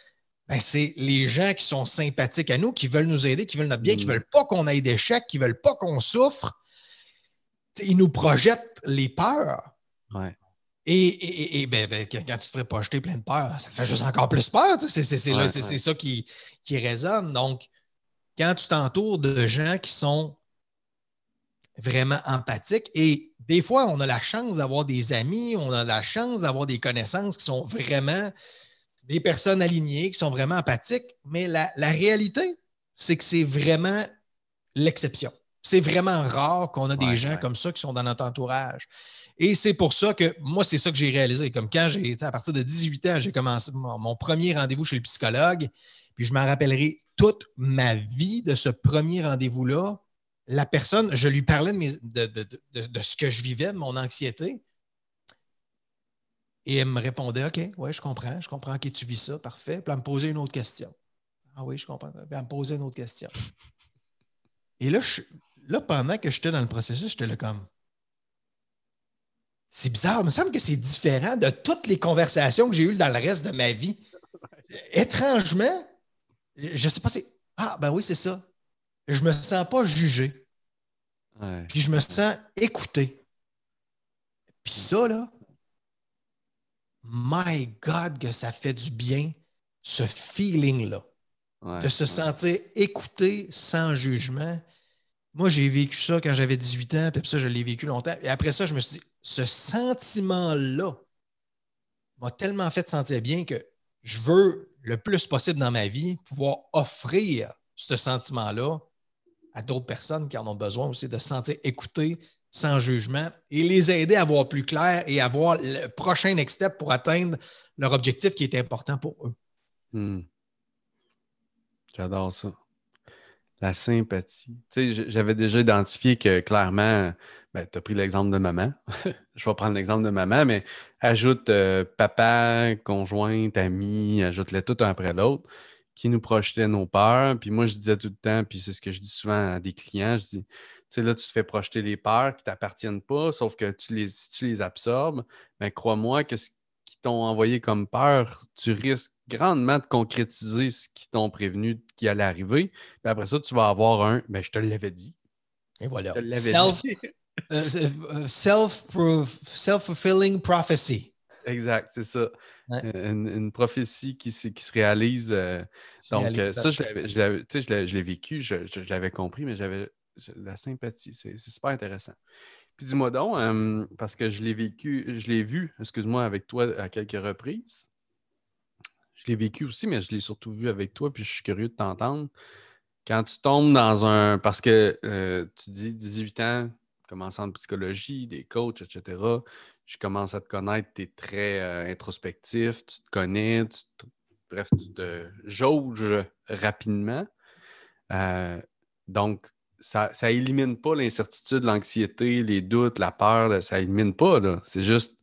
ben, c'est les gens qui sont sympathiques à nous, qui veulent nous aider, qui veulent notre bien, qui ne mm. veulent pas qu'on ait d'échecs, qui ne veulent pas qu'on souffre. ils nous projettent les peurs. Ouais. Et, ben, ben, quand tu te ferais projeter plein de peur, ça fait juste encore plus peur. C'est ça qui, qui résonne. Donc, quand tu t'entoures de gens qui sont vraiment empathiques et des fois, on a la chance d'avoir des amis, on a la chance d'avoir des connaissances qui sont vraiment des personnes alignées, qui sont vraiment empathiques, mais la, réalité, c'est que c'est vraiment l'exception. C'est vraiment rare qu'on a des gens comme ça qui sont dans notre entourage. Et c'est pour ça que moi, c'est ça que j'ai réalisé. Comme quand j'ai, à partir de 18 ans, j'ai commencé mon, premier rendez-vous chez le psychologue, puis je m'en rappellerai toute ma vie de ce premier rendez-vous-là. La personne, je lui parlais de, de, ce que je vivais, de mon anxiété. Et elle me répondait OK, oui, je comprends, je comprends que tu vis ça, parfait. Puis elle me posait une autre question. Ah oui, je comprends. Puis elle me posait une autre question. Et là, là pendant que j'étais dans le processus, j'étais là comme c'est bizarre, il me semble que c'est différent de toutes les conversations que j'ai eues dans le reste de ma vie. Étrangement, je ne sais pas si. Ah, ben oui, c'est ça. Je ne me sens pas jugé. Puis je me sens écouté. Puis ça, là, my God, que ça fait du bien, ce feeling-là. de se sentir écouté sans jugement. Moi, j'ai vécu ça quand j'avais 18 ans, puis ça, je l'ai vécu longtemps. Et après ça, je me suis dit, ce sentiment-là m'a tellement fait sentir bien que je veux le plus possible dans ma vie pouvoir offrir ce sentiment-là à d'autres personnes qui en ont besoin aussi, de se sentir écoutés sans jugement et les aider à voir plus clair et à voir le prochain next step pour atteindre leur objectif qui est important pour eux. Hmm. J'adore ça. La sympathie. Tu sais, j'avais déjà identifié que clairement, ben, tu as pris l'exemple de maman. je vais prendre l'exemple de maman, mais ajoute euh, papa, conjointe, ami, ajoute-les tout un après l'autre, qui nous projetait nos peurs. Puis moi, je disais tout le temps, puis c'est ce que je dis souvent à des clients, je dis, tu sais, là, tu te fais projeter les peurs qui ne t'appartiennent pas, sauf que tu les, si tu les absorbes, ben, crois-moi que ce qui t'ont envoyé comme peur, tu risques grandement de concrétiser ce qui t'ont prévenu qui allait arriver. Puis après ça, tu vas avoir un, ben, je te l'avais dit. Et voilà. Self, euh, euh, self-fulfilling prophecy. Exact, c'est ça. Une, prophétie qui, qui se réalise. Euh, donc, ça, je l'ai vécu, je, l'avais compris, mais j'avais la sympathie. C'est super intéressant. Puis dis-moi donc, parce que je l'ai vécu, je l'ai vu, excuse-moi, avec toi à quelques reprises. Je l'ai vécu aussi, mais je l'ai surtout vu avec toi, puis je suis curieux de t'entendre. Quand tu tombes dans un. Parce que tu dis 18 ans, commençant en psychologie, des coachs, etc. Je commence à te connaître, tu es très introspectif, tu te connais, bref, tu te jauges rapidement. Donc, ça n'élimine pas l'incertitude, l'anxiété, les doutes, la peur, ça élimine pas. C'est juste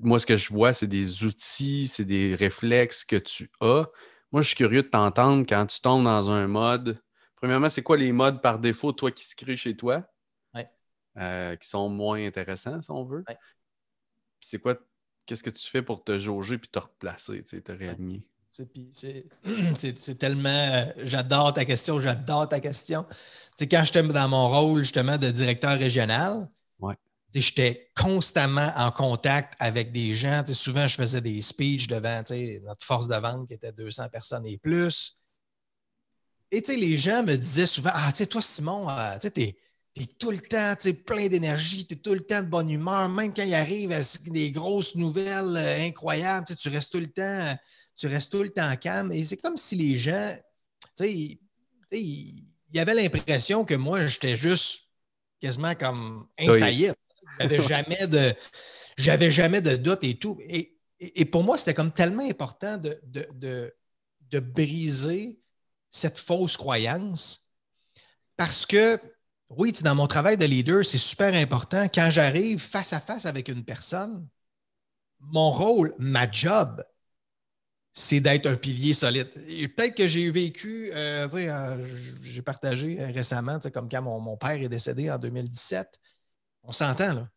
moi, ce que je vois, c'est des outils, c'est des réflexes que tu as. Moi, je suis curieux de t'entendre quand tu tombes dans un mode. Premièrement, c'est quoi les modes par défaut, toi, qui se créent chez toi? Euh, qui sont moins intéressants, si on veut. c'est quoi, qu'est-ce que tu fais pour te jauger puis te replacer, te réaligner? C'est tellement. Euh, j'adore ta question, j'adore ta question. C'est quand j'étais dans mon rôle justement de directeur régional, J'étais constamment en contact avec des gens. souvent, je faisais des speeches devant notre force de vente qui était 200 personnes et plus. Et les gens me disaient souvent Ah, tu sais, toi, Simon, euh, tu es, tout le temps plein d'énergie, tu es tout le temps de bonne humeur, même quand il arrive des grosses nouvelles euh, incroyables, tu restes tout le temps, tu restes tout le temps calme. Et c'est comme si les gens, il y avait l'impression que moi, j'étais juste quasiment comme infaillible. J'avais jamais de, j'avais jamais de doute et tout. Et, pour moi, c'était comme tellement important de, de, briser cette fausse croyance parce que, oui, dans mon travail de leader, c'est super important. Quand j'arrive face à face avec une personne, mon rôle, ma job, c'est d'être un pilier solide. Peut-être que j'ai vécu, euh, euh, j'ai partagé récemment, comme quand mon, mon, père est décédé en 2017, on s'entend, là.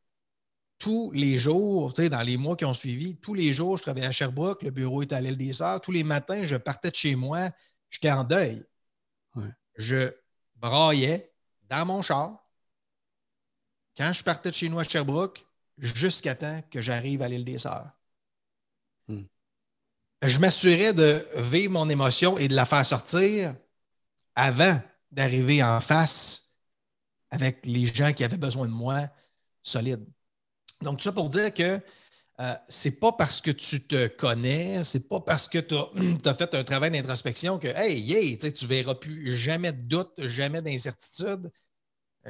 Tous les jours, dans les mois qui ont suivi, tous les jours, je travaillais à Sherbrooke, le bureau était à l'île des Sœurs. Tous les matins, je partais de chez moi, j'étais en deuil. Je braillais dans mon char. Quand je partais de chez nous à Sherbrooke, jusqu'à temps que j'arrive à l'île des Sœurs. Hmm. Je m'assurais de vivre mon émotion et de la faire sortir avant d'arriver en face avec les gens qui avaient besoin de moi solide. Donc, tout ça pour dire que euh, c'est pas parce que tu te connais, c'est pas parce que tu as, fait un travail d'introspection que, hey, tu ne verras plus jamais de doute, jamais d'incertitude.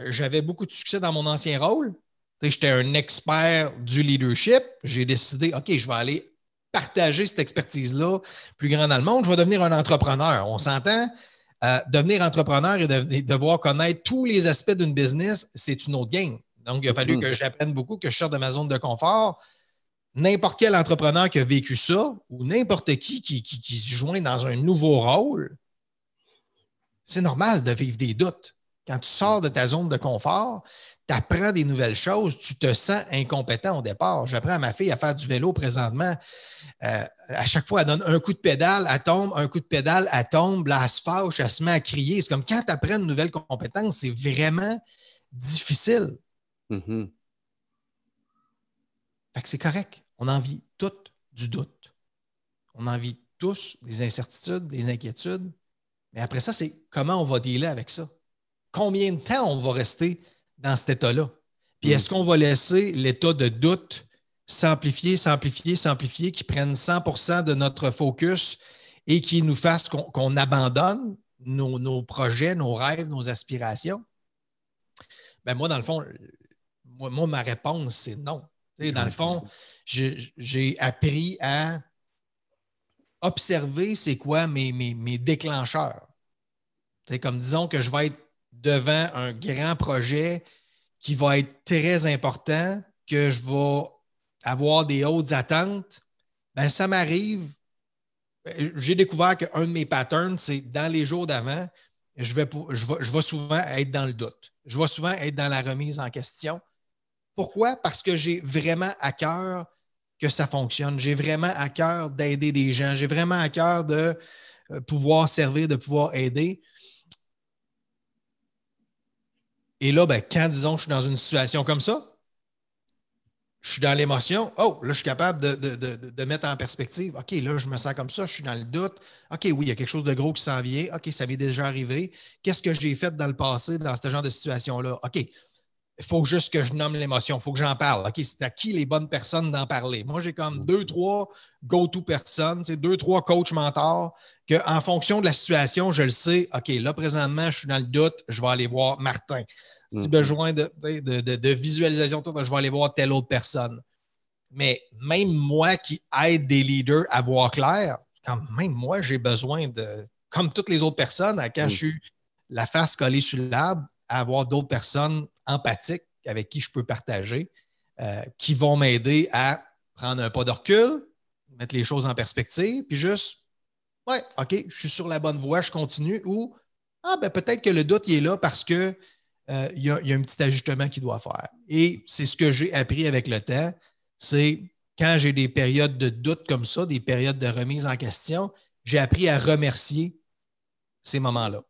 J'avais beaucoup de succès dans mon ancien rôle. J'étais un expert du leadership. J'ai décidé, OK, je vais aller partager cette expertise-là plus grand dans le monde. Je vais devenir un entrepreneur. On s'entend? Euh, devenir entrepreneur et devoir connaître tous les aspects d'une business, c'est une autre game. Donc, il a fallu mm-hmm. que j'apprenne beaucoup, que je sorte de ma zone de confort. N'importe quel entrepreneur qui a vécu ça ou n'importe qui qui, qui se joint dans un nouveau rôle, c'est normal de vivre des doutes. Quand tu sors de ta zone de confort, tu apprends des nouvelles choses, tu te sens incompétent au départ. J'apprends à ma fille à faire du vélo présentement. Euh, à chaque fois, elle donne un coup de pédale, elle tombe, un coup de pédale, elle tombe, là, elle se fâche, elle se met à crier. C'est comme quand tu apprends une nouvelle compétence, c'est vraiment difficile. Mm-hmm. Fait que c'est correct. On en vit tout du doute. On en vit tous des incertitudes, des inquiétudes. Mais après ça, c'est comment on va dealer avec ça? Combien de temps on va rester dans cet état-là? Puis hmm. est-ce qu'on va laisser l'état de doute s'amplifier, s'amplifier, s'amplifier, qui prenne 100% de notre focus et qui nous fasse qu'on abandonne nos, projets, nos rêves, nos aspirations? Ben moi, dans le fond, moi, ma réponse, c'est non. dans le fond, j'ai appris à observer c'est quoi mes, mes, mes déclencheurs. C'est comme disons que je vais être devant un grand projet qui va être très important, que je vais avoir des hautes attentes, ben ça m'arrive. J'ai découvert qu'un de mes patterns, c'est dans les jours d'avant, je vais, je, je vais souvent être dans le doute. Je vais souvent être dans la remise en question. Pourquoi? Parce que j'ai vraiment à cœur que ça fonctionne. J'ai vraiment à cœur d'aider des gens. J'ai vraiment à cœur de euh, pouvoir servir, de pouvoir aider. Et là, ben, quand, disons, je suis dans une situation comme ça, je suis dans l'émotion. Oh, là, je suis capable de, mettre en perspective. OK, là, je me sens comme ça, je suis dans le doute. OK, oui, il y a quelque chose de gros qui s'en vient. OK, ça m'est déjà arrivé. Qu'est-ce que j'ai fait dans le passé dans ce genre de situation-là? OK, il faut juste que je nomme l'émotion, il faut que j'en parle. OK, c'est à qui les bonnes personnes d'en parler? Moi, j'ai comme deux, trois go-to personnes, deux, trois coachs mentors qu'en fonction de la situation, je le sais. OK, là, présentement, je suis dans le doute, je vais aller voir Martin. Si besoin de, de, visualisation, je vais aller voir telle autre personne. Mais même moi qui aide des leaders à voir clair, quand même moi, j'ai besoin de, comme toutes les autres personnes, à quand mm. je suis la face collée sur l'arbre, avoir d'autres personnes empathiques avec qui je peux partager, euh, qui vont m'aider à prendre un pas de recul, mettre les choses en perspective, puis juste, ouais, OK, je suis sur la bonne voie, je continue, ou, ah, ben peut-être que le doute est là parce que euh, il y, a un petit ajustement qu'il doit faire. Et c'est ce que j'ai appris avec le temps, c'est quand j'ai des périodes de doute comme ça, des périodes de remise en question, j'ai appris à remercier ces moments-là.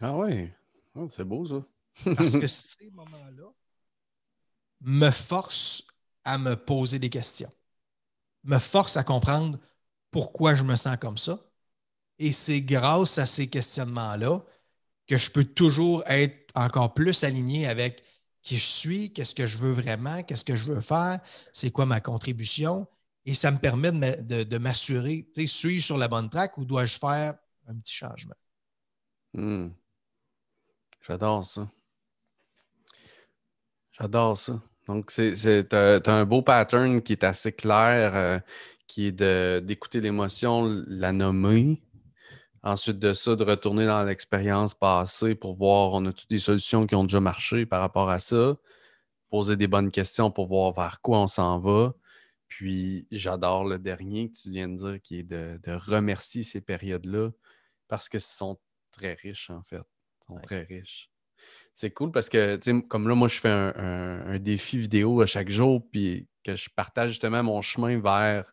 Ah oui, oh, c'est beau ça. Parce que ces moments-là me forcent à me poser des questions, me forcent à comprendre pourquoi je me sens comme ça. Et c'est grâce à ces questionnements-là que je peux toujours être encore plus aligné avec qui je suis, qu'est-ce que je veux vraiment, qu'est-ce que je veux faire, c'est quoi ma contribution. Et ça me permet de, m'assurer, suis-je sur la bonne track ou dois-je faire un petit changement? Hmm. J'adore ça. J'adore ça. Donc, c'est un beau pattern qui est assez clair, euh, qui est d'écouter l'émotion, la nommer. Ensuite de ça, de retourner dans l'expérience passée pour voir, on a toutes des solutions qui ont déjà marché par rapport à ça? Poser des bonnes questions pour voir vers quoi on s'en va. Puis, j'adore le dernier que tu viens de dire, qui est de, remercier ces périodes-là parce que sont très riches, en fait. Ils sont très riches c'est cool parce que, comme là, moi, je fais un, défi vidéo à chaque jour, puis que je partage justement mon chemin vers,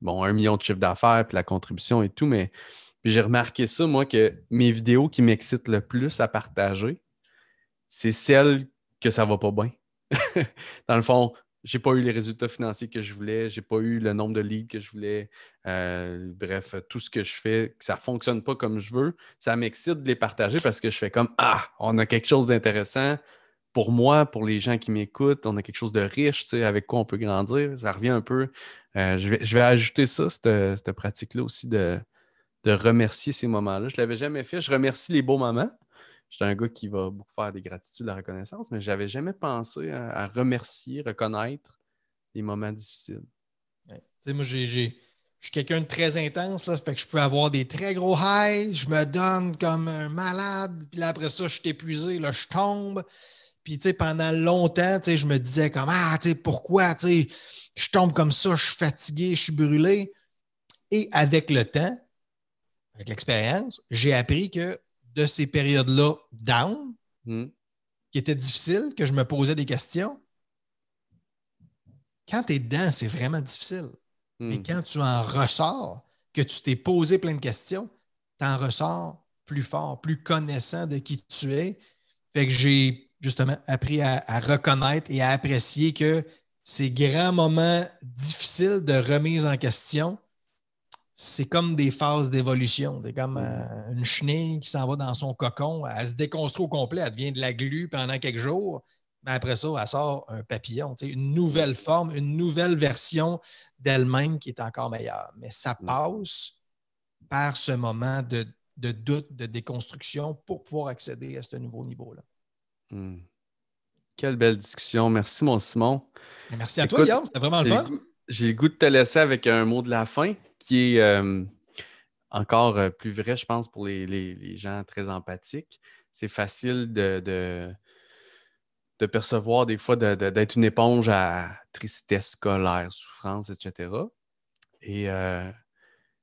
bon, un million de chiffre d'affaires, puis la contribution et tout, mais j'ai remarqué ça, moi, que mes vidéos qui m'excitent le plus à partager, c'est celles que ça va pas bien. Dans le fond, j'ai pas eu les résultats financiers que je voulais, j'ai pas eu le nombre de leads que je voulais. Euh, bref, tout ce que je fais, que ça fonctionne pas comme je veux, ça m'excite de les partager parce que je fais comme Ah, on a quelque chose d'intéressant, pour moi, pour les gens qui m'écoutent, on a quelque chose de riche, tu sais, avec quoi on peut grandir. Ça revient un peu. Euh, je, vais, ajouter ça, cette, cette pratique-là aussi de, de remercier ces moments-là. Je ne l'avais jamais fait. Je remercie les beaux moments. J'étais un gars qui va beaucoup faire des gratitudes, de la reconnaissance, mais je n'avais jamais pensé à, remercier, reconnaître les moments difficiles. moi, j'ai, je suis quelqu'un de très intense, là, fait que je peux avoir des très gros highs, je me donne comme un malade, puis là, après ça, je suis épuisé, là, je tombe. Puis, tu sais, pendant longtemps, tu sais, je me disais comme, ah, tu pourquoi, tu je tombe comme ça, je suis fatigué, je suis brûlé. Et avec le temps, avec l'expérience, j'ai appris que de ces périodes-là down, hmm. qui étaient difficiles, que je me posais des questions, quand tu es dedans, c'est vraiment difficile. Mais hmm. quand tu en ressors, que tu t'es posé plein de questions, tu en ressors plus fort, plus connaissant de qui tu es. Fait que j'ai justement appris à, à, reconnaître et à apprécier que ces grands moments difficiles de remise en question, c'est comme des phases d'évolution. C'est comme euh, une chenille qui s'en va dans son cocon, elle se déconstruit au complet, elle devient de la glu pendant quelques jours. Mais après ça, elle sort un papillon, une nouvelle forme, une nouvelle version d'elle-même qui est encore meilleure. Mais ça mm. passe par ce moment de, doute, de déconstruction pour pouvoir accéder à ce nouveau niveau-là. Mm. Quelle belle discussion. Merci, mon Simon. Merci à toi, Guillaume. C'était vraiment le fun. J'ai le goût de te laisser avec un mot de la fin qui est euh, encore euh, plus vrai, je pense, pour les, gens très empathiques. C'est facile de, percevoir des fois d'être une éponge à tristesse, colère, souffrance, etc. Et euh,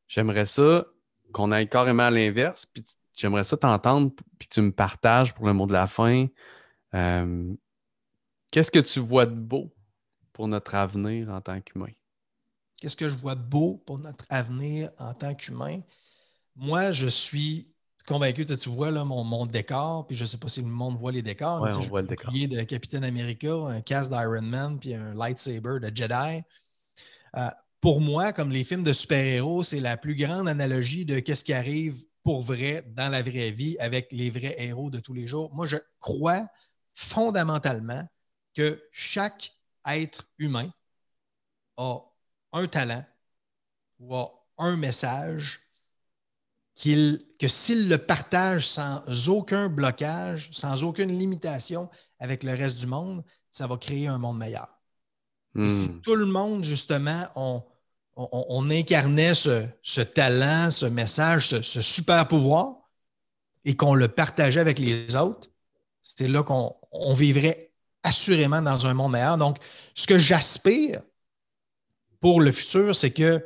j'aimerais ça qu'on aille carrément à l'inverse, puis j'aimerais ça t'entendre, puis tu me partages pour le mot de la fin. Qu'est-ce que tu vois de beau pour notre avenir en tant qu'humain? Qu'est-ce que je vois de beau pour notre avenir en tant qu'humain? Moi, je suis convaincu, tu vois là, mon, décor, puis je ne sais pas si le monde voit les décors. Oui, on voit le décor. de Capitaine America, un casque d'Iron Man, puis un lightsaber de Jedi. Euh, pour moi, comme les films de super-héros, c'est la plus grande analogie de qu'est-ce qui arrive pour vrai dans la vraie vie avec les vrais héros de tous les jours. Moi, je crois fondamentalement que chaque être humain a un talent ou un message que s'il le partage sans aucun blocage, sans aucune limitation avec le reste du monde, ça va créer un monde meilleur. si hmm. tout le monde, justement, on, incarnait ce, talent, ce message, ce, ce super pouvoir, et qu'on le partageait avec les autres, c'est là qu'on vivrait assurément dans un monde meilleur. Donc, ce que j'aspire, pour le futur, c'est que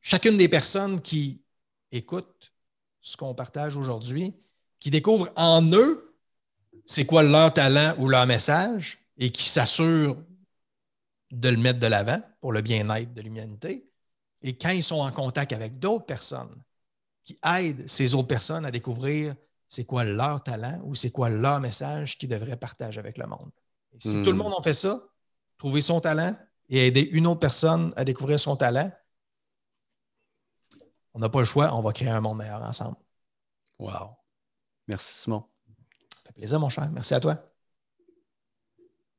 chacune des personnes qui écoutent ce qu'on partage aujourd'hui, qui découvrent en eux c'est quoi leur talent ou leur message et qui s'assurent de le mettre de l'avant pour le bien-être de l'humanité. Et quand ils sont en contact avec d'autres personnes qui aident ces autres personnes à découvrir c'est quoi leur talent ou c'est quoi leur message qu'ils devraient partager avec le monde. Et si tout le hmm. monde en fait ça, trouver son talent, et aider une autre personne à découvrir son talent, on n'a pas le choix, on va créer un monde meilleur ensemble. Wow. Merci, Simon. Ça fait plaisir, mon cher. Merci à toi.